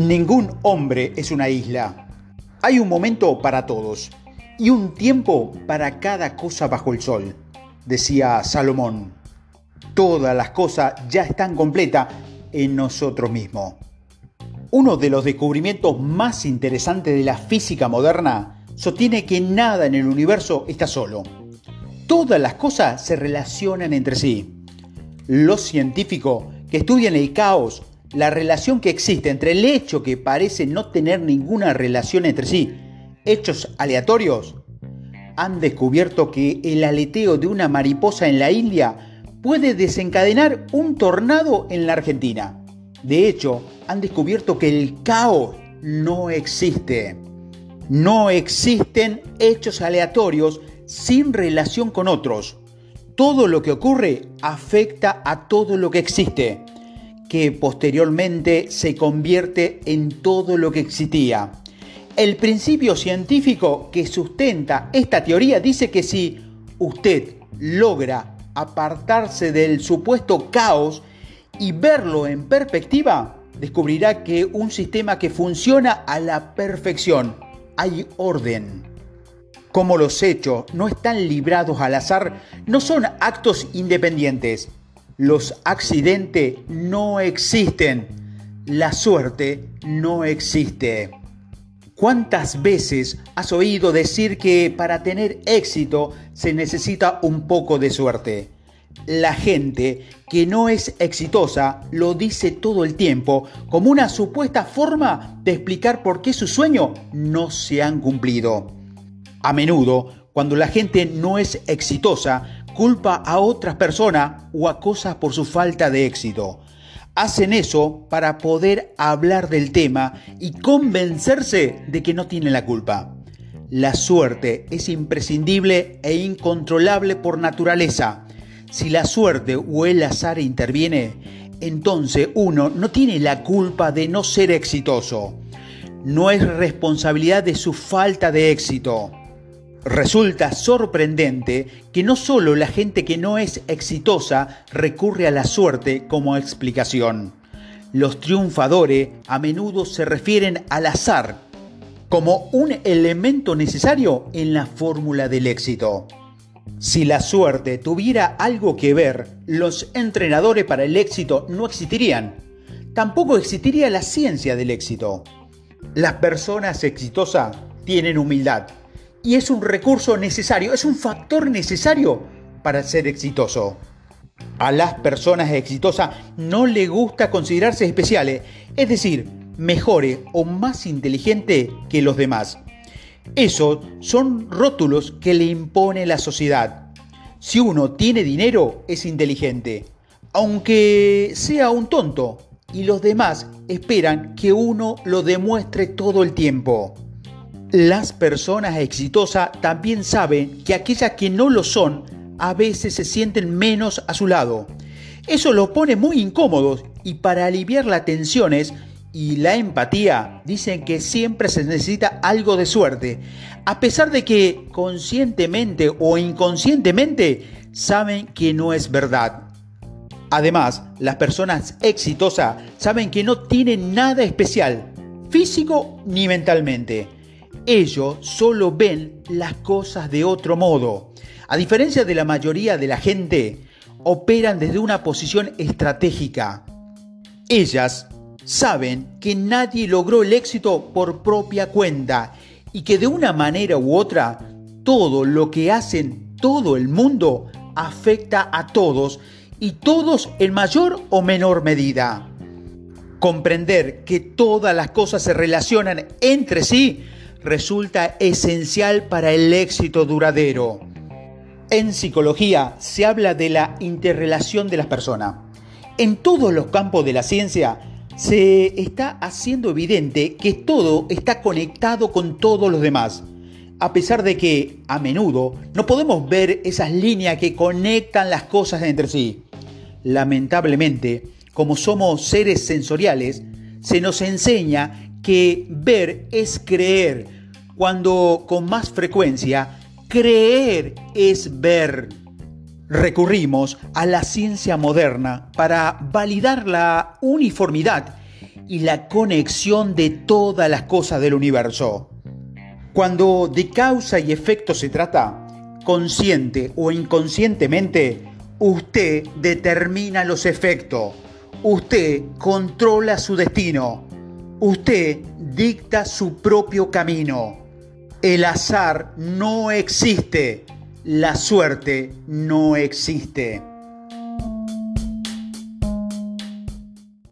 Ningún hombre es una isla. Hay un momento para todos y un tiempo para cada cosa bajo el sol, decía Salomón. Todas las cosas ya están completas en nosotros mismos. Uno de los descubrimientos más interesantes de la física moderna sostiene que nada en el universo está solo. Todas las cosas se relacionan entre sí. Los científicos que estudian el caos la relación que existe entre el hecho que parece no tener ninguna relación entre sí, hechos aleatorios, han descubierto que el aleteo de una mariposa en la India puede desencadenar un tornado en la Argentina. De hecho, han descubierto que el caos no existe. No existen hechos aleatorios sin relación con otros. Todo lo que ocurre afecta a todo lo que existe que posteriormente se convierte en todo lo que existía. El principio científico que sustenta esta teoría dice que si usted logra apartarse del supuesto caos y verlo en perspectiva, descubrirá que un sistema que funciona a la perfección, hay orden. Como los hechos no están librados al azar, no son actos independientes, los accidentes no existen. La suerte no existe. ¿Cuántas veces has oído decir que para tener éxito se necesita un poco de suerte? La gente que no es exitosa lo dice todo el tiempo como una supuesta forma de explicar por qué sus sueños no se han cumplido. A menudo, cuando la gente no es exitosa, culpa a otras personas o a cosas por su falta de éxito. Hacen eso para poder hablar del tema y convencerse de que no tienen la culpa. La suerte es imprescindible e incontrolable por naturaleza. Si la suerte o el azar interviene, entonces uno no tiene la culpa de no ser exitoso. No es responsabilidad de su falta de éxito. Resulta sorprendente que no solo la gente que no es exitosa recurre a la suerte como explicación. Los triunfadores a menudo se refieren al azar como un elemento necesario en la fórmula del éxito. Si la suerte tuviera algo que ver, los entrenadores para el éxito no existirían. Tampoco existiría la ciencia del éxito. Las personas exitosas tienen humildad y es un recurso necesario, es un factor necesario para ser exitoso. A las personas exitosas no le gusta considerarse especiales, es decir, mejores o más inteligentes que los demás. Esos son rótulos que le impone la sociedad. Si uno tiene dinero, es inteligente, aunque sea un tonto, y los demás esperan que uno lo demuestre todo el tiempo. Las personas exitosas también saben que aquellas que no lo son a veces se sienten menos a su lado. Eso los pone muy incómodos y para aliviar las tensiones y la empatía dicen que siempre se necesita algo de suerte, a pesar de que conscientemente o inconscientemente saben que no es verdad. Además, las personas exitosas saben que no tienen nada especial, físico ni mentalmente ellos solo ven las cosas de otro modo. A diferencia de la mayoría de la gente, operan desde una posición estratégica. Ellas saben que nadie logró el éxito por propia cuenta y que de una manera u otra todo lo que hacen todo el mundo afecta a todos y todos en mayor o menor medida. Comprender que todas las cosas se relacionan entre sí resulta esencial para el éxito duradero. En psicología se habla de la interrelación de las personas. En todos los campos de la ciencia se está haciendo evidente que todo está conectado con todos los demás, a pesar de que a menudo no podemos ver esas líneas que conectan las cosas entre sí. Lamentablemente, como somos seres sensoriales, se nos enseña que ver es creer, cuando con más frecuencia creer es ver. Recurrimos a la ciencia moderna para validar la uniformidad y la conexión de todas las cosas del universo. Cuando de causa y efecto se trata, consciente o inconscientemente, usted determina los efectos, usted controla su destino, usted dicta su propio camino. El azar no existe, la suerte no existe.